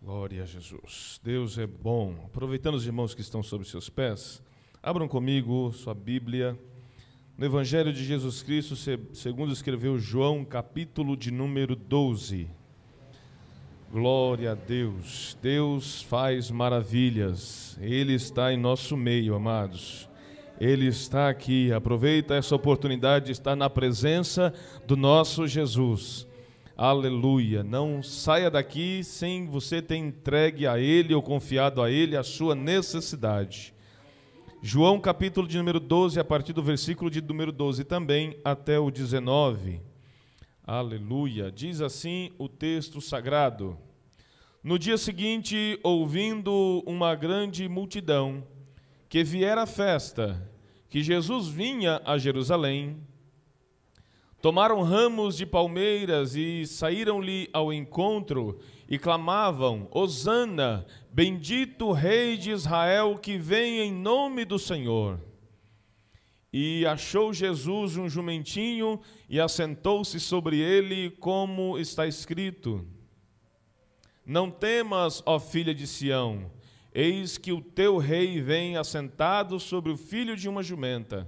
Glória a Jesus. Deus é bom. Aproveitando os irmãos que estão sobre seus pés, abram comigo sua Bíblia no Evangelho de Jesus Cristo, segundo escreveu João, capítulo de número 12. Glória a Deus. Deus faz maravilhas. Ele está em nosso meio, amados. Ele está aqui. Aproveita essa oportunidade de estar na presença do nosso Jesus. Aleluia. Não saia daqui sem você ter entregue a Ele ou confiado a Ele a sua necessidade. João capítulo de número 12, a partir do versículo de número 12 também até o 19. Aleluia. Diz assim o texto sagrado. No dia seguinte, ouvindo uma grande multidão que viera à festa, que Jesus vinha a Jerusalém, Tomaram ramos de palmeiras e saíram-lhe ao encontro e clamavam: Hosana, bendito Rei de Israel que vem em nome do Senhor. E achou Jesus um jumentinho e assentou-se sobre ele, como está escrito: Não temas, ó filha de Sião, eis que o teu rei vem assentado sobre o filho de uma jumenta.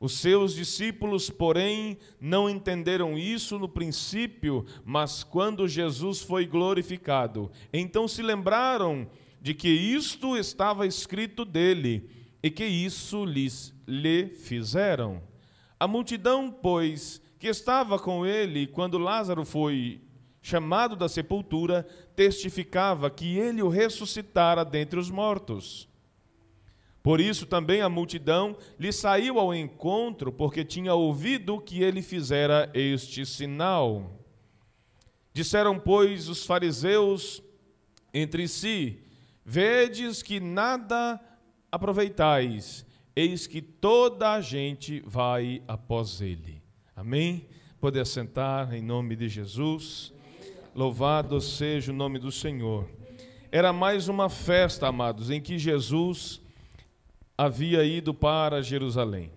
Os seus discípulos, porém, não entenderam isso no princípio, mas quando Jesus foi glorificado, então se lembraram de que isto estava escrito dele e que isso lhes lhe fizeram. A multidão, pois, que estava com ele quando Lázaro foi chamado da sepultura, testificava que ele o ressuscitara dentre os mortos. Por isso também a multidão lhe saiu ao encontro, porque tinha ouvido que ele fizera este sinal. Disseram, pois, os fariseus entre si: Vedes que nada aproveitais, eis que toda a gente vai após ele. Amém? Poder sentar em nome de Jesus. Louvado seja o nome do Senhor. Era mais uma festa, amados, em que Jesus havia ido para Jerusalém.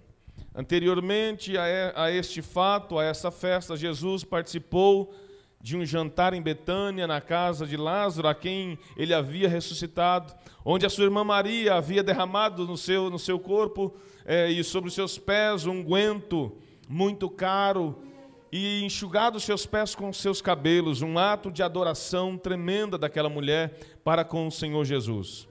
Anteriormente a este fato, a essa festa, Jesus participou de um jantar em Betânia, na casa de Lázaro, a quem ele havia ressuscitado, onde a sua irmã Maria havia derramado no seu, no seu corpo é, e sobre os seus pés um guento muito caro e enxugado os seus pés com os seus cabelos, um ato de adoração tremenda daquela mulher para com o Senhor Jesus.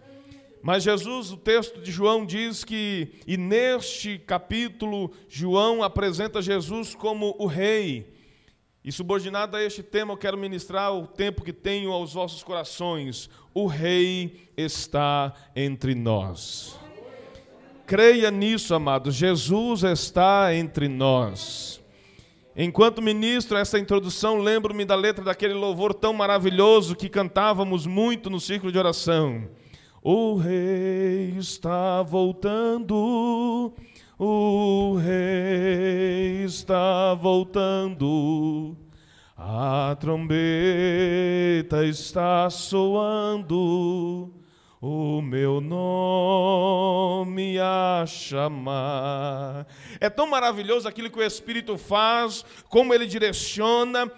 Mas Jesus, o texto de João diz que, e neste capítulo, João apresenta Jesus como o Rei. E subordinado a este tema, eu quero ministrar o tempo que tenho aos vossos corações. O Rei está entre nós. Creia nisso, amados. Jesus está entre nós. Enquanto ministro essa introdução, lembro-me da letra daquele louvor tão maravilhoso que cantávamos muito no círculo de oração. O rei está voltando, o rei está voltando, a trombeta está soando, o meu nome a chamar. É tão maravilhoso aquilo que o Espírito faz, como ele direciona,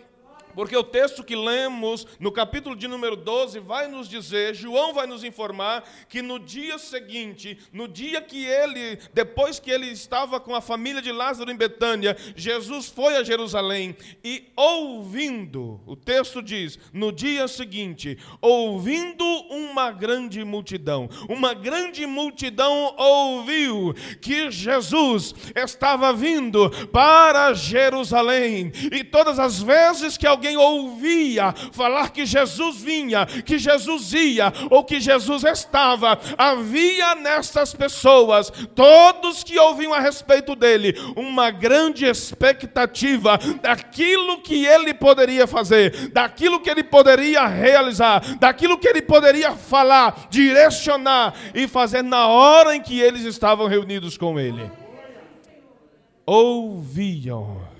porque o texto que lemos no capítulo de número 12 vai nos dizer, João vai nos informar que no dia seguinte, no dia que ele, depois que ele estava com a família de Lázaro em Betânia, Jesus foi a Jerusalém e ouvindo, o texto diz, no dia seguinte, ouvindo uma grande multidão, uma grande multidão ouviu que Jesus estava vindo para Jerusalém. E todas as vezes que alguém alguém ouvia falar que Jesus vinha, que Jesus ia ou que Jesus estava, havia nessas pessoas, todos que ouviam a respeito dele, uma grande expectativa daquilo que ele poderia fazer, daquilo que ele poderia realizar, daquilo que ele poderia falar, direcionar e fazer na hora em que eles estavam reunidos com ele. Ouviam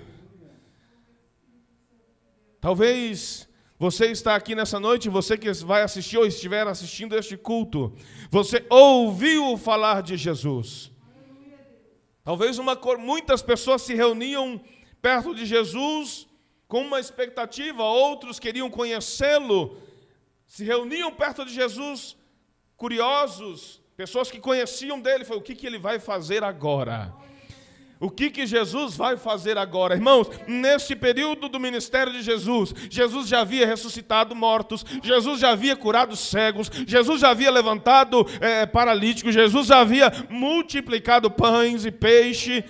Talvez você está aqui nessa noite, você que vai assistir ou estiver assistindo este culto, você ouviu falar de Jesus. Talvez uma, muitas pessoas se reuniam perto de Jesus com uma expectativa, outros queriam conhecê-lo se reuniam perto de Jesus, curiosos, pessoas que conheciam dele, foi o que, que ele vai fazer agora? O que, que Jesus vai fazer agora? Irmãos, neste período do ministério de Jesus, Jesus já havia ressuscitado mortos, Jesus já havia curado cegos, Jesus já havia levantado é, paralíticos, Jesus já havia multiplicado pães e peixe.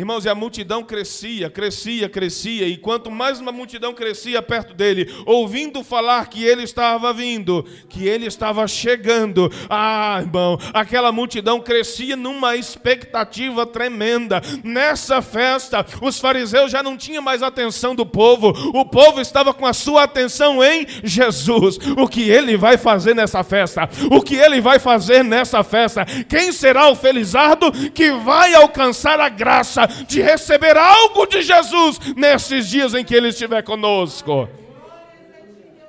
Irmãos, e a multidão crescia, crescia, crescia, e quanto mais uma multidão crescia perto dele, ouvindo falar que ele estava vindo, que ele estava chegando, ah, irmão, aquela multidão crescia numa expectativa tremenda. Nessa festa, os fariseus já não tinham mais atenção do povo, o povo estava com a sua atenção em Jesus. O que ele vai fazer nessa festa? O que ele vai fazer nessa festa? Quem será o felizardo que vai alcançar a graça? De receber algo de Jesus nesses dias em que Ele estiver conosco.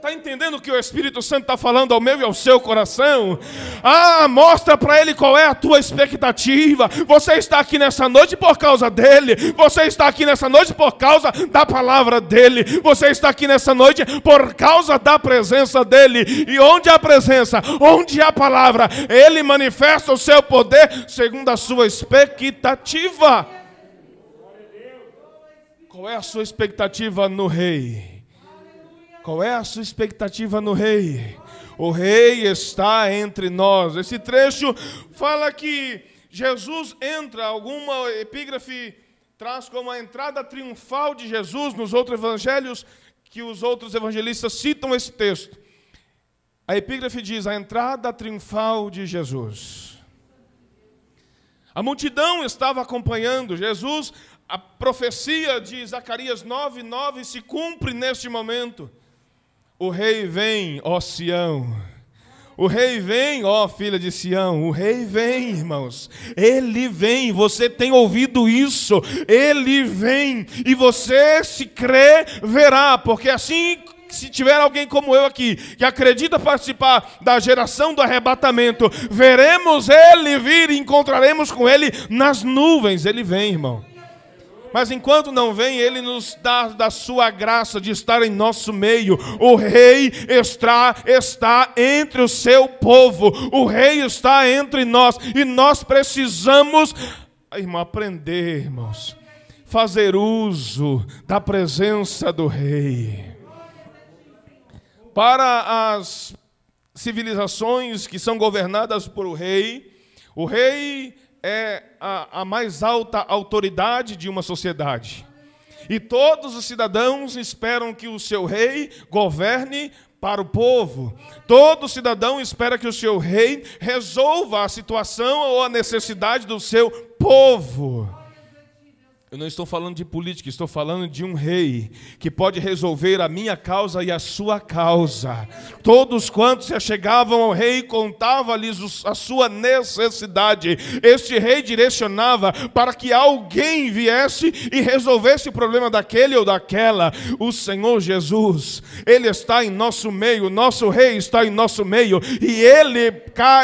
Está entendendo o que o Espírito Santo está falando ao meu e ao seu coração? Ah, mostra para ele qual é a tua expectativa. Você está aqui nessa noite por causa dele. Você está aqui nessa noite por causa da palavra dele. Você está aqui nessa noite por causa da presença dele. E onde há presença, onde há palavra, ele manifesta o seu poder segundo a sua expectativa. Qual é a sua expectativa no rei? Qual é a sua expectativa no rei? O rei está entre nós. Esse trecho fala que Jesus entra, alguma epígrafe traz como a entrada triunfal de Jesus nos outros evangelhos, que os outros evangelistas citam esse texto. A epígrafe diz: a entrada triunfal de Jesus. A multidão estava acompanhando Jesus a profecia de Zacarias 9, 9 se cumpre neste momento. O rei vem, ó Sião. O rei vem, ó filha de Sião. O rei vem, irmãos. Ele vem. Você tem ouvido isso? Ele vem. E você, se crê, verá. Porque assim se tiver alguém como eu aqui, que acredita participar da geração do arrebatamento, veremos ele vir e encontraremos com ele nas nuvens. Ele vem, irmão. Mas enquanto não vem, Ele nos dá da sua graça de estar em nosso meio. O Rei está, está entre o seu povo. O Rei está entre nós. E nós precisamos, irmão, aprender, irmãos, fazer uso da presença do Rei. Para as civilizações que são governadas por o Rei, o Rei é a, a mais alta autoridade de uma sociedade. E todos os cidadãos esperam que o seu rei governe para o povo. Todo cidadão espera que o seu rei resolva a situação ou a necessidade do seu povo. Eu não estou falando de política, estou falando de um rei que pode resolver a minha causa e a sua causa. Todos quantos se chegavam ao rei contavam-lhes a sua necessidade. Este rei direcionava para que alguém viesse e resolvesse o problema daquele ou daquela. O Senhor Jesus, ele está em nosso meio, nosso rei está em nosso meio e ele,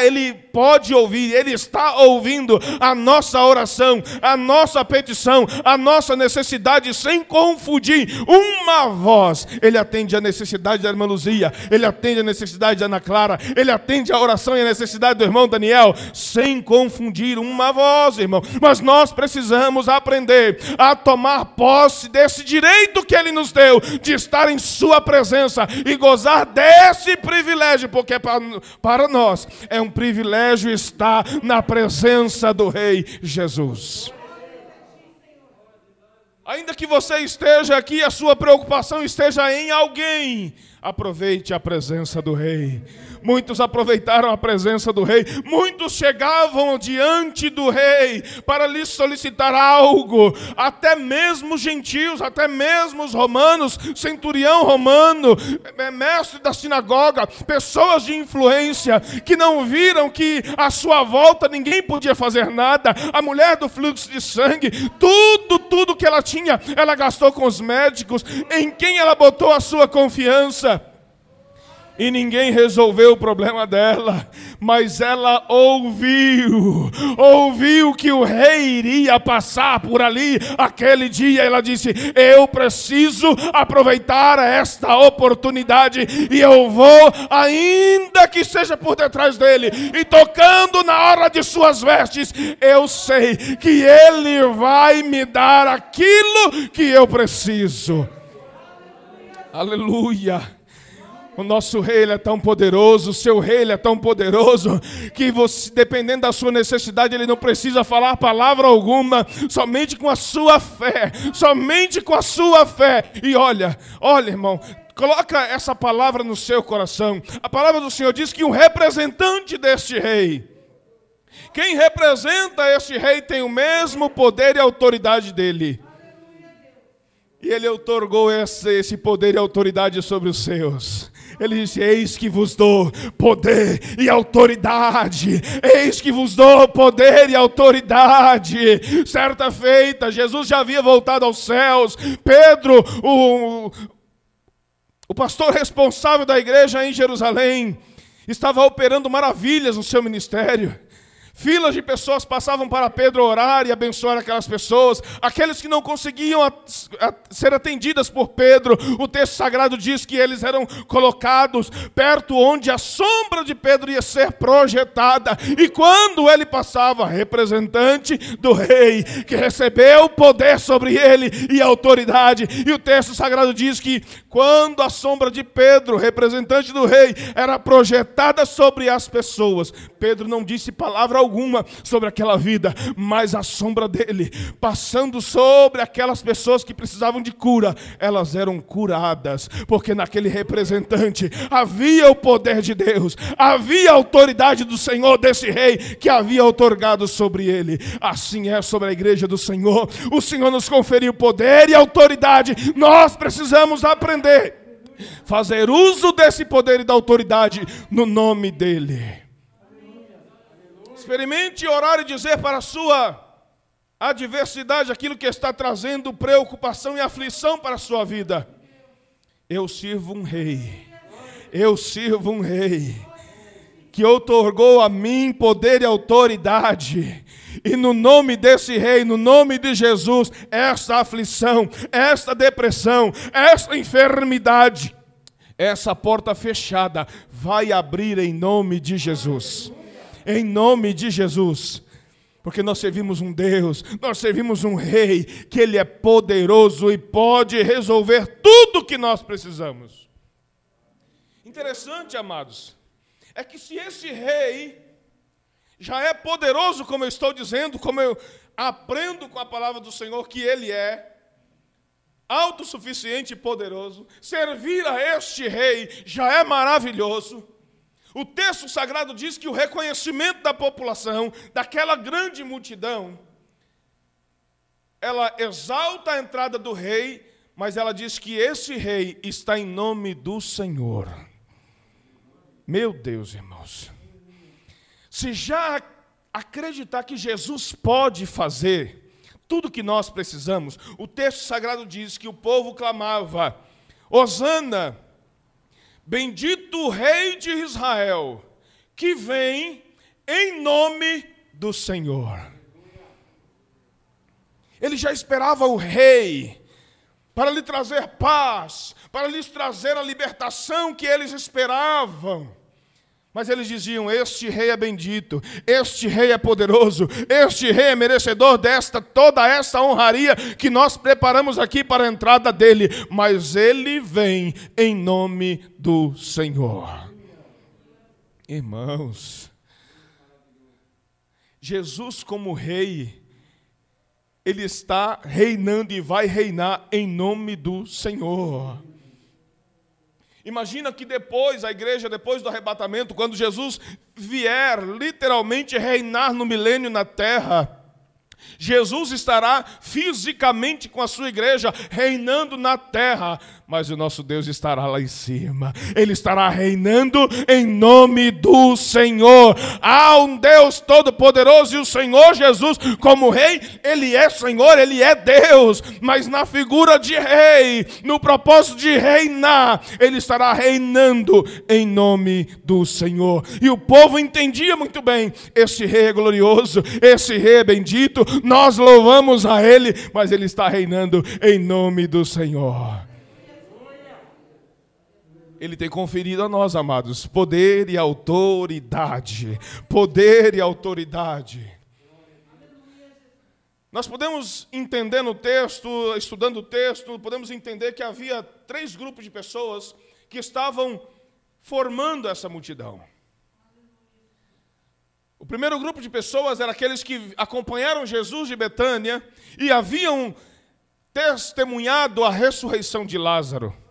ele pode ouvir, Ele está ouvindo a nossa oração, a nossa petição, a nossa necessidade, sem confundir uma voz. Ele atende a necessidade da irmã Luzia, Ele atende a necessidade da Ana Clara, Ele atende a oração e a necessidade do irmão Daniel, sem confundir uma voz, irmão. Mas nós precisamos aprender a tomar posse desse direito que Ele nos deu, de estar em Sua presença e gozar desse privilégio, porque para, para nós é um privilégio está na presença do Rei Jesus. Ainda que você esteja aqui, a sua preocupação esteja em alguém, aproveite a presença do Rei. Muitos aproveitaram a presença do rei, muitos chegavam diante do rei para lhe solicitar algo, até mesmo gentios, até mesmo os romanos, centurião romano, é, mestre da sinagoga, pessoas de influência que não viram que à sua volta ninguém podia fazer nada, a mulher do fluxo de sangue, tudo, tudo que ela tinha, ela gastou com os médicos, em quem ela botou a sua confiança. E ninguém resolveu o problema dela, mas ela ouviu, ouviu que o rei iria passar por ali aquele dia. Ela disse: Eu preciso aproveitar esta oportunidade e eu vou, ainda que seja por detrás dele, e tocando na hora de suas vestes, eu sei que ele vai me dar aquilo que eu preciso. Aleluia. O nosso rei é tão poderoso, o seu rei é tão poderoso, que você, dependendo da sua necessidade, ele não precisa falar palavra alguma, somente com a sua fé, somente com a sua fé. E olha, olha, irmão, coloca essa palavra no seu coração. A palavra do Senhor diz que um representante deste rei, quem representa este rei tem o mesmo poder e autoridade dele. E ele otorgou esse, esse poder e autoridade sobre os seus. Ele disse: Eis que vos dou poder e autoridade. Eis que vos dou poder e autoridade. Certa feita, Jesus já havia voltado aos céus. Pedro, o, o pastor responsável da igreja em Jerusalém, estava operando maravilhas no seu ministério. Filas de pessoas passavam para Pedro orar e abençoar aquelas pessoas. Aqueles que não conseguiam ser atendidas por Pedro, o texto sagrado diz que eles eram colocados perto onde a sombra de Pedro ia ser projetada. E quando ele passava, representante do rei, que recebeu poder sobre ele e autoridade. E o texto sagrado diz que quando a sombra de Pedro, representante do rei, era projetada sobre as pessoas, Pedro não disse palavra alguma sobre aquela vida, mas a sombra dele, passando sobre aquelas pessoas que precisavam de cura, elas eram curadas, porque naquele representante havia o poder de Deus, havia a autoridade do Senhor, desse rei, que havia otorgado sobre ele. Assim é sobre a igreja do Senhor. O Senhor nos conferiu poder e autoridade, nós precisamos aprender fazer uso desse poder e da autoridade no nome dEle. Experimente orar e dizer para a sua adversidade aquilo que está trazendo preocupação e aflição para a sua vida. Eu sirvo um rei, eu sirvo um rei que otorgou a mim poder e autoridade. E no nome desse rei, no nome de Jesus, esta aflição, esta depressão, esta enfermidade, essa porta fechada vai abrir em nome de Jesus em nome de Jesus. Porque nós servimos um Deus, nós servimos um Rei, que Ele é poderoso e pode resolver tudo o que nós precisamos. Interessante, amados, é que se esse Rei já é poderoso, como eu estou dizendo, como eu aprendo com a palavra do Senhor que Ele é, autossuficiente e poderoso, servir a este Rei já é maravilhoso. O texto sagrado diz que o reconhecimento da população, daquela grande multidão, ela exalta a entrada do rei, mas ela diz que esse rei está em nome do Senhor. Meu Deus, irmãos. Se já acreditar que Jesus pode fazer tudo o que nós precisamos, o texto sagrado diz que o povo clamava: Hosana Bendito o Rei de Israel, que vem em nome do Senhor. Ele já esperava o Rei para lhe trazer paz, para lhes trazer a libertação que eles esperavam. Mas eles diziam: Este rei é bendito, este rei é poderoso, este rei é merecedor desta toda essa honraria que nós preparamos aqui para a entrada dele, mas ele vem em nome do Senhor. Irmãos, Jesus como rei, ele está reinando e vai reinar em nome do Senhor. Imagina que depois, a igreja, depois do arrebatamento, quando Jesus vier literalmente reinar no milênio na terra, Jesus estará fisicamente com a sua igreja reinando na terra, mas o nosso Deus estará lá em cima. Ele estará reinando em nome do Senhor. Há um Deus todo-poderoso e o Senhor Jesus, como rei, ele é Senhor, ele é Deus, mas na figura de rei, no propósito de reinar, ele estará reinando em nome do Senhor. E o povo entendia muito bem: esse rei é glorioso, esse rei é bendito, nós louvamos a ele, mas ele está reinando em nome do Senhor. Ele tem conferido a nós, amados, poder e autoridade. Poder e autoridade. Nós podemos entender no texto, estudando o texto, podemos entender que havia três grupos de pessoas que estavam formando essa multidão. O primeiro grupo de pessoas era aqueles que acompanharam Jesus de Betânia e haviam testemunhado a ressurreição de Lázaro.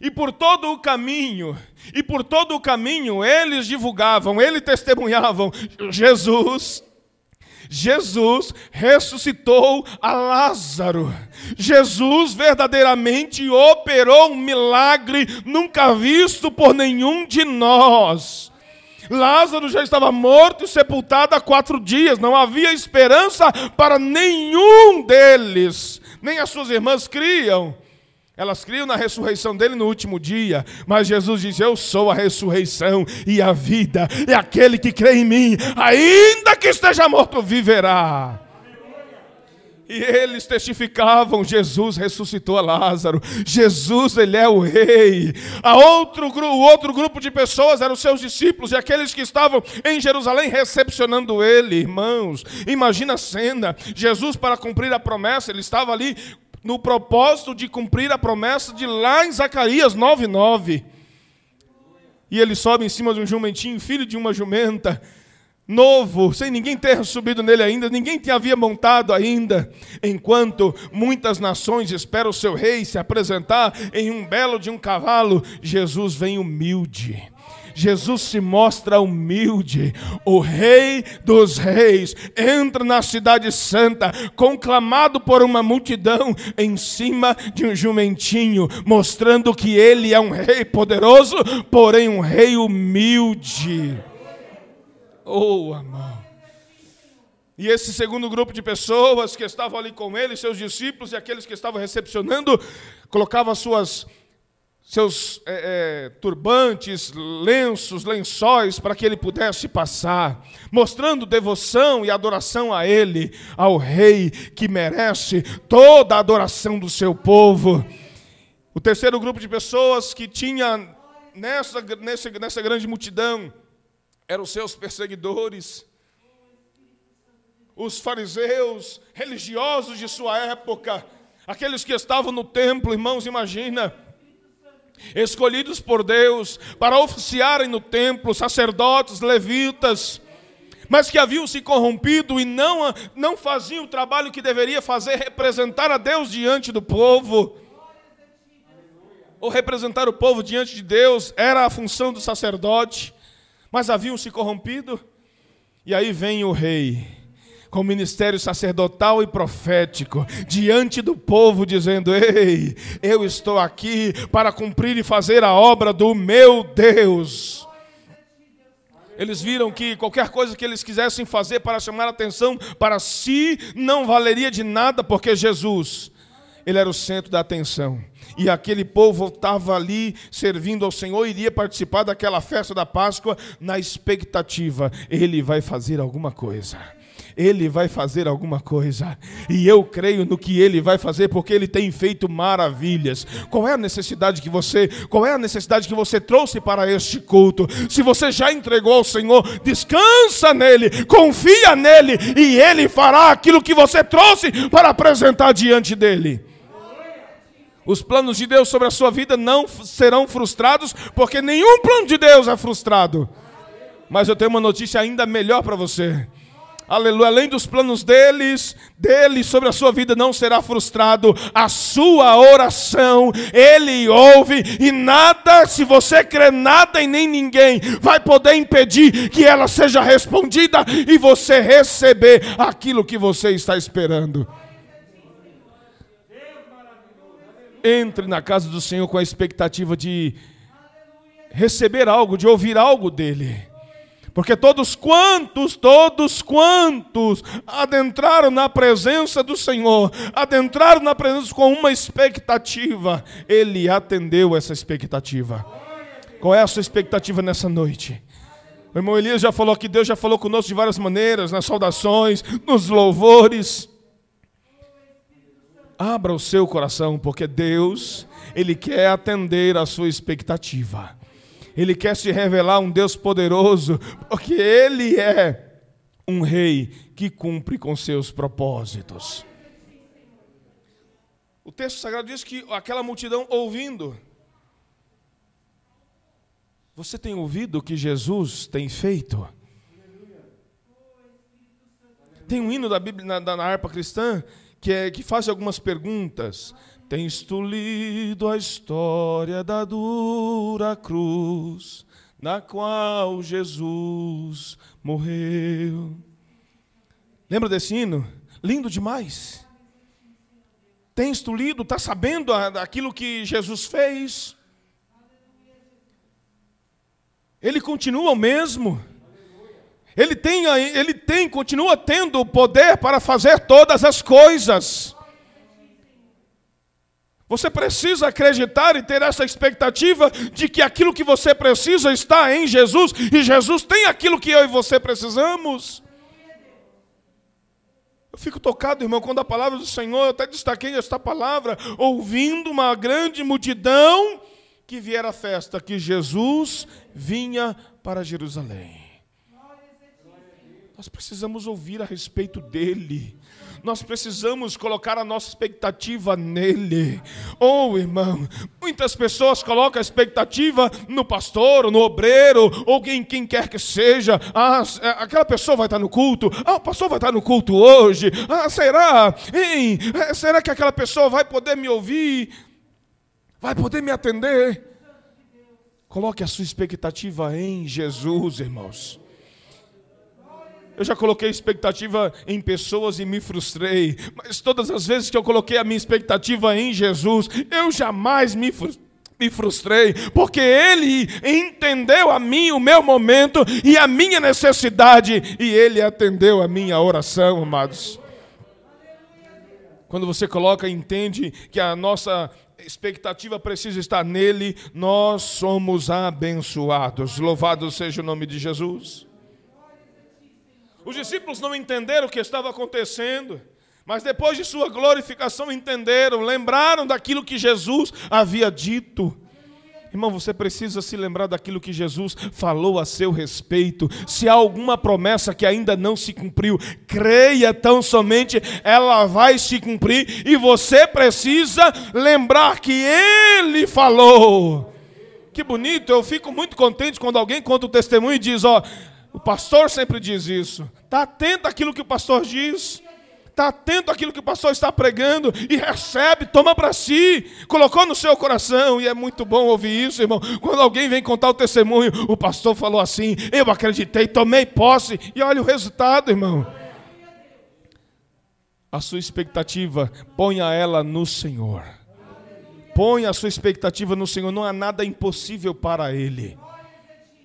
E por todo o caminho, e por todo o caminho, eles divulgavam, eles testemunhavam: Jesus, Jesus ressuscitou a Lázaro. Jesus verdadeiramente operou um milagre nunca visto por nenhum de nós. Lázaro já estava morto e sepultado há quatro dias, não havia esperança para nenhum deles, nem as suas irmãs criam. Elas criam na ressurreição dele no último dia, mas Jesus diz: Eu sou a ressurreição e a vida, e aquele que crê em mim, ainda que esteja morto, viverá. E eles testificavam: Jesus ressuscitou a Lázaro, Jesus, ele é o rei. A outro, o outro grupo de pessoas eram seus discípulos e aqueles que estavam em Jerusalém recepcionando ele, irmãos. Imagina a cena: Jesus, para cumprir a promessa, ele estava ali no propósito de cumprir a promessa de lá em Zacarias 9:9. E ele sobe em cima de um jumentinho, filho de uma jumenta, novo, sem ninguém ter subido nele ainda, ninguém te havia montado ainda, enquanto muitas nações esperam o seu rei se apresentar em um belo de um cavalo, Jesus vem humilde Jesus se mostra humilde, o Rei dos Reis, entra na Cidade Santa, conclamado por uma multidão, em cima de um jumentinho, mostrando que ele é um rei poderoso, porém um rei humilde. Oh, amor. E esse segundo grupo de pessoas que estavam ali com ele, seus discípulos e aqueles que estavam recepcionando, colocavam suas seus é, é, turbantes, lenços, lençóis, para que ele pudesse passar, mostrando devoção e adoração a ele, ao rei que merece toda a adoração do seu povo. O terceiro grupo de pessoas que tinha nessa, nessa, nessa grande multidão eram os seus perseguidores, os fariseus, religiosos de sua época, aqueles que estavam no templo, irmãos, imagina escolhidos por Deus para oficiarem no templo, sacerdotes, levitas, mas que haviam se corrompido e não, não faziam o trabalho que deveria fazer, representar a Deus diante do povo. Ou representar o povo diante de Deus era a função do sacerdote, mas haviam se corrompido. E aí vem o rei com ministério sacerdotal e profético diante do povo, dizendo: Ei, eu estou aqui para cumprir e fazer a obra do meu Deus. Eles viram que qualquer coisa que eles quisessem fazer para chamar atenção para si não valeria de nada, porque Jesus, ele era o centro da atenção. E aquele povo estava ali servindo ao Senhor, iria participar daquela festa da Páscoa na expectativa, ele vai fazer alguma coisa. Ele vai fazer alguma coisa. E eu creio no que Ele vai fazer, porque Ele tem feito maravilhas. Qual é a necessidade que você, qual é a necessidade que você trouxe para este culto? Se você já entregou ao Senhor, descansa nele, confia nele, e Ele fará aquilo que você trouxe para apresentar diante dele. Os planos de Deus sobre a sua vida não serão frustrados, porque nenhum plano de Deus é frustrado. Mas eu tenho uma notícia ainda melhor para você aleluia, além dos planos deles, dele sobre a sua vida não será frustrado, a sua oração, ele ouve, e nada, se você crê nada e nem ninguém, vai poder impedir que ela seja respondida e você receber aquilo que você está esperando. Entre na casa do Senhor com a expectativa de receber algo, de ouvir algo dele. Porque todos quantos, todos quantos adentraram na presença do Senhor, adentraram na presença com uma expectativa, Ele atendeu essa expectativa. Qual é a sua expectativa nessa noite? O irmão Elias já falou que Deus já falou conosco de várias maneiras, nas saudações, nos louvores. Abra o seu coração, porque Deus, Ele quer atender a sua expectativa. Ele quer se revelar um Deus poderoso, porque Ele é um rei que cumpre com seus propósitos. O texto sagrado diz que aquela multidão ouvindo. Você tem ouvido o que Jesus tem feito? Tem um hino da Bíblia na, na harpa cristã que, é, que faz algumas perguntas. Tens tu lido a história da dura cruz, na qual Jesus morreu? Lembra desse hino? Lindo demais. Tens tu lido, está sabendo daquilo que Jesus fez? Ele continua o mesmo. Ele tem, ele tem, continua tendo o poder para fazer todas as coisas. Você precisa acreditar e ter essa expectativa de que aquilo que você precisa está em Jesus e Jesus tem aquilo que eu e você precisamos. Eu fico tocado, irmão, quando a palavra do Senhor, eu até destaquei esta palavra, ouvindo uma grande multidão que viera a festa, que Jesus vinha para Jerusalém. Nós precisamos ouvir a respeito dele nós precisamos colocar a nossa expectativa nele. Oh, irmão, muitas pessoas colocam a expectativa no pastor, no obreiro, ou quem, quem quer que seja. Ah, é, aquela pessoa vai estar no culto. Ah, o pastor vai estar no culto hoje. Ah, será? Hein? É, será que aquela pessoa vai poder me ouvir? Vai poder me atender? Coloque a sua expectativa em Jesus, irmãos. Eu já coloquei expectativa em pessoas e me frustrei. Mas todas as vezes que eu coloquei a minha expectativa em Jesus, eu jamais me frustrei me frustrei, porque Ele entendeu a mim, o meu momento e a minha necessidade, e Ele atendeu a minha oração, amados. Quando você coloca entende que a nossa expectativa precisa estar nele, nós somos abençoados. Louvado seja o nome de Jesus. Os discípulos não entenderam o que estava acontecendo, mas depois de sua glorificação entenderam, lembraram daquilo que Jesus havia dito. Irmão, você precisa se lembrar daquilo que Jesus falou a seu respeito. Se há alguma promessa que ainda não se cumpriu, creia tão somente, ela vai se cumprir e você precisa lembrar que Ele falou. Que bonito, eu fico muito contente quando alguém conta o testemunho e diz: Ó, o pastor sempre diz isso. Está atento àquilo que o pastor diz. Está atento àquilo que o pastor está pregando e recebe, toma para si, colocou no seu coração, e é muito bom ouvir isso, irmão. Quando alguém vem contar o testemunho, o pastor falou assim: Eu acreditei, tomei posse, e olha o resultado, irmão. A sua expectativa, ponha ela no Senhor. Ponha a sua expectativa no Senhor, não há nada impossível para Ele.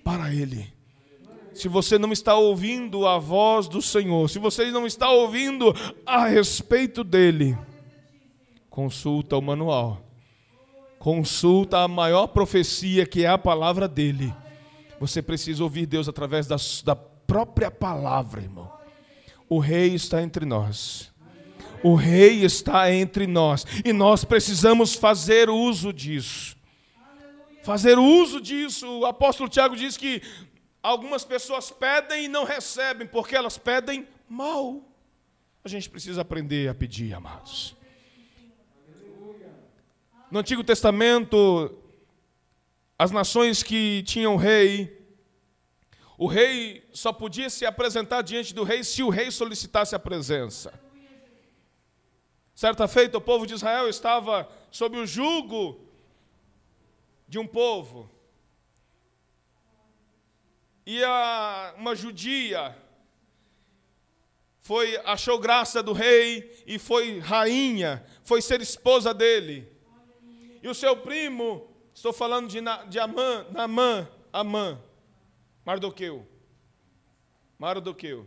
Para Ele se você não está ouvindo a voz do Senhor, se você não está ouvindo a respeito dele, consulta o manual. Consulta a maior profecia que é a palavra dele. Você precisa ouvir Deus através da, da própria palavra, irmão. O rei está entre nós. O rei está entre nós. E nós precisamos fazer uso disso. Fazer uso disso. O apóstolo Tiago diz que Algumas pessoas pedem e não recebem, porque elas pedem mal. A gente precisa aprender a pedir, amados. No Antigo Testamento, as nações que tinham rei, o rei só podia se apresentar diante do rei se o rei solicitasse a presença. Certa feita, o povo de Israel estava sob o jugo de um povo e a, uma judia foi achou graça do rei e foi rainha, foi ser esposa dele. E o seu primo, estou falando de, de Amã, Namã, Amã, Mardoqueu. Mardoqueu.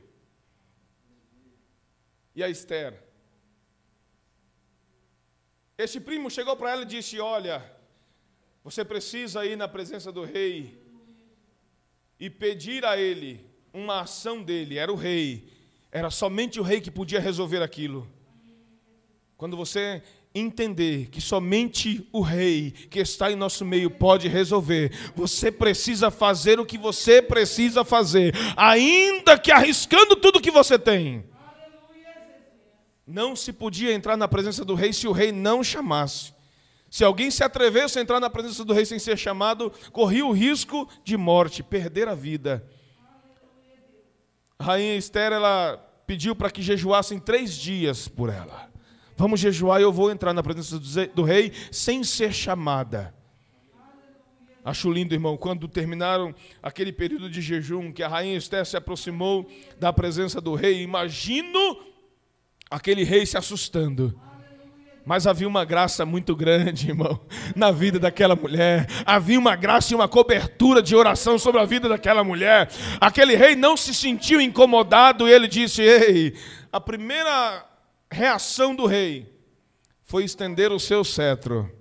E a Esther. Este primo chegou para ela e disse: Olha, você precisa ir na presença do rei e pedir a ele uma ação dele. Era o rei, era somente o rei que podia resolver aquilo. Quando você entender que somente o rei que está em nosso meio pode resolver, você precisa fazer o que você precisa fazer, ainda que arriscando tudo que você tem. Não se podia entrar na presença do rei se o rei não chamasse. Se alguém se atrevesse a entrar na presença do rei sem ser chamado, corria o risco de morte, perder a vida. A rainha Esther, ela pediu para que jejuassem três dias por ela. Vamos jejuar e eu vou entrar na presença do rei sem ser chamada. Acho lindo, irmão, quando terminaram aquele período de jejum, que a rainha Esther se aproximou da presença do rei. Imagino aquele rei se assustando. Mas havia uma graça muito grande, irmão, na vida daquela mulher. Havia uma graça e uma cobertura de oração sobre a vida daquela mulher. Aquele rei não se sentiu incomodado e ele disse: Ei, a primeira reação do rei foi estender o seu cetro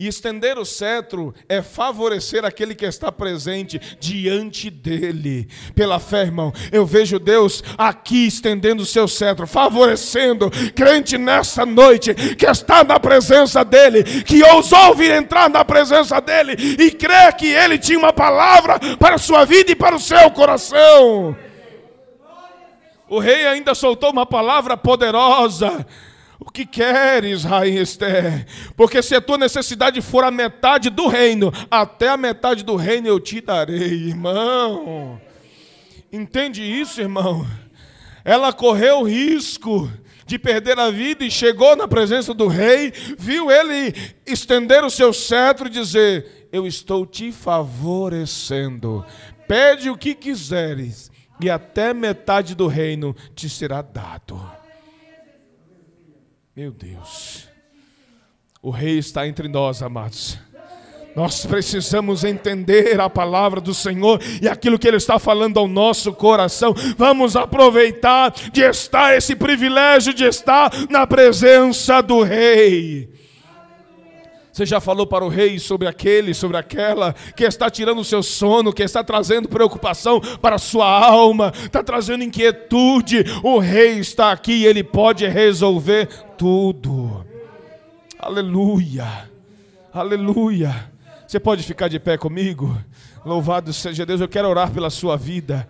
e estender o cetro é favorecer aquele que está presente diante dele. Pela fé, irmão, eu vejo Deus aqui estendendo o seu cetro, favorecendo crente nessa noite que está na presença dele, que ousou vir entrar na presença dele e crê que ele tinha uma palavra para a sua vida e para o seu coração. O rei ainda soltou uma palavra poderosa o que queres, rainha Esther? Porque se a tua necessidade for a metade do reino, até a metade do reino eu te darei, irmão. Entende isso, irmão? Ela correu risco de perder a vida e chegou na presença do rei, viu ele estender o seu cetro e dizer: Eu estou te favorecendo. Pede o que quiseres, e até metade do reino te será dado. Meu Deus. O Rei está entre nós, amados. Nós precisamos entender a palavra do Senhor e aquilo que Ele está falando ao nosso coração. Vamos aproveitar de estar, esse privilégio de estar na presença do Rei. Você já falou para o rei sobre aquele, sobre aquela que está tirando o seu sono, que está trazendo preocupação para a sua alma, está trazendo inquietude. O rei está aqui e ele pode resolver tudo. Aleluia, aleluia. Você pode ficar de pé comigo? Louvado seja Deus, eu quero orar pela sua vida.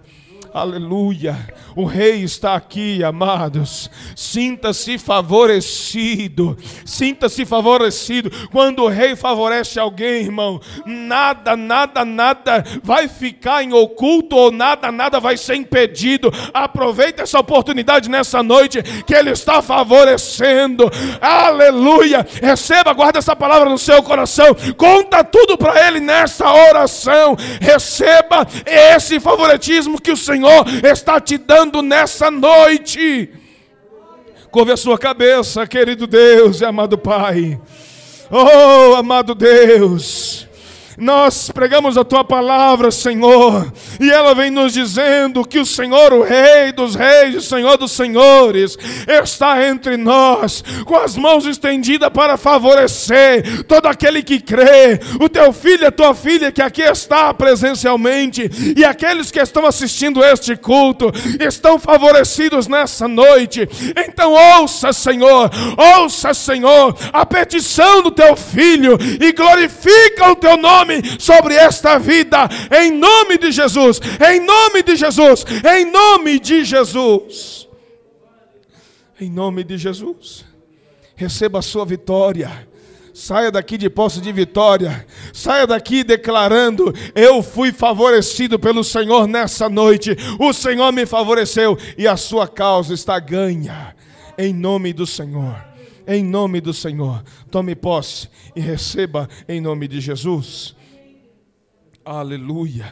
Aleluia. O rei está aqui, amados. Sinta-se favorecido. Sinta-se favorecido. Quando o rei favorece alguém, irmão, nada, nada, nada vai ficar em oculto ou nada, nada vai ser impedido. Aproveite essa oportunidade nessa noite que ele está favorecendo. Aleluia. Receba, guarda essa palavra no seu coração. Conta tudo para ele nessa oração. Receba esse favoritismo que o Senhor Senhor está te dando nessa noite. Curve a sua cabeça, querido Deus e amado Pai. Oh, amado Deus. Nós pregamos a tua palavra, Senhor, e ela vem nos dizendo que o Senhor, o Rei dos Reis, o Senhor dos Senhores, está entre nós, com as mãos estendidas para favorecer todo aquele que crê, o teu filho a tua filha que aqui está presencialmente, e aqueles que estão assistindo este culto, estão favorecidos nessa noite. Então, ouça, Senhor, ouça, Senhor, a petição do teu filho e glorifica o teu nome nome sobre esta vida, em nome de Jesus, em nome de Jesus, em nome de Jesus. Em nome de Jesus. Receba a sua vitória. Saia daqui de posse de vitória. Saia daqui declarando: Eu fui favorecido pelo Senhor nessa noite. O Senhor me favoreceu e a sua causa está ganha. Em nome do Senhor. Em nome do Senhor. Tome posse e receba em nome de Jesus. Aleluia.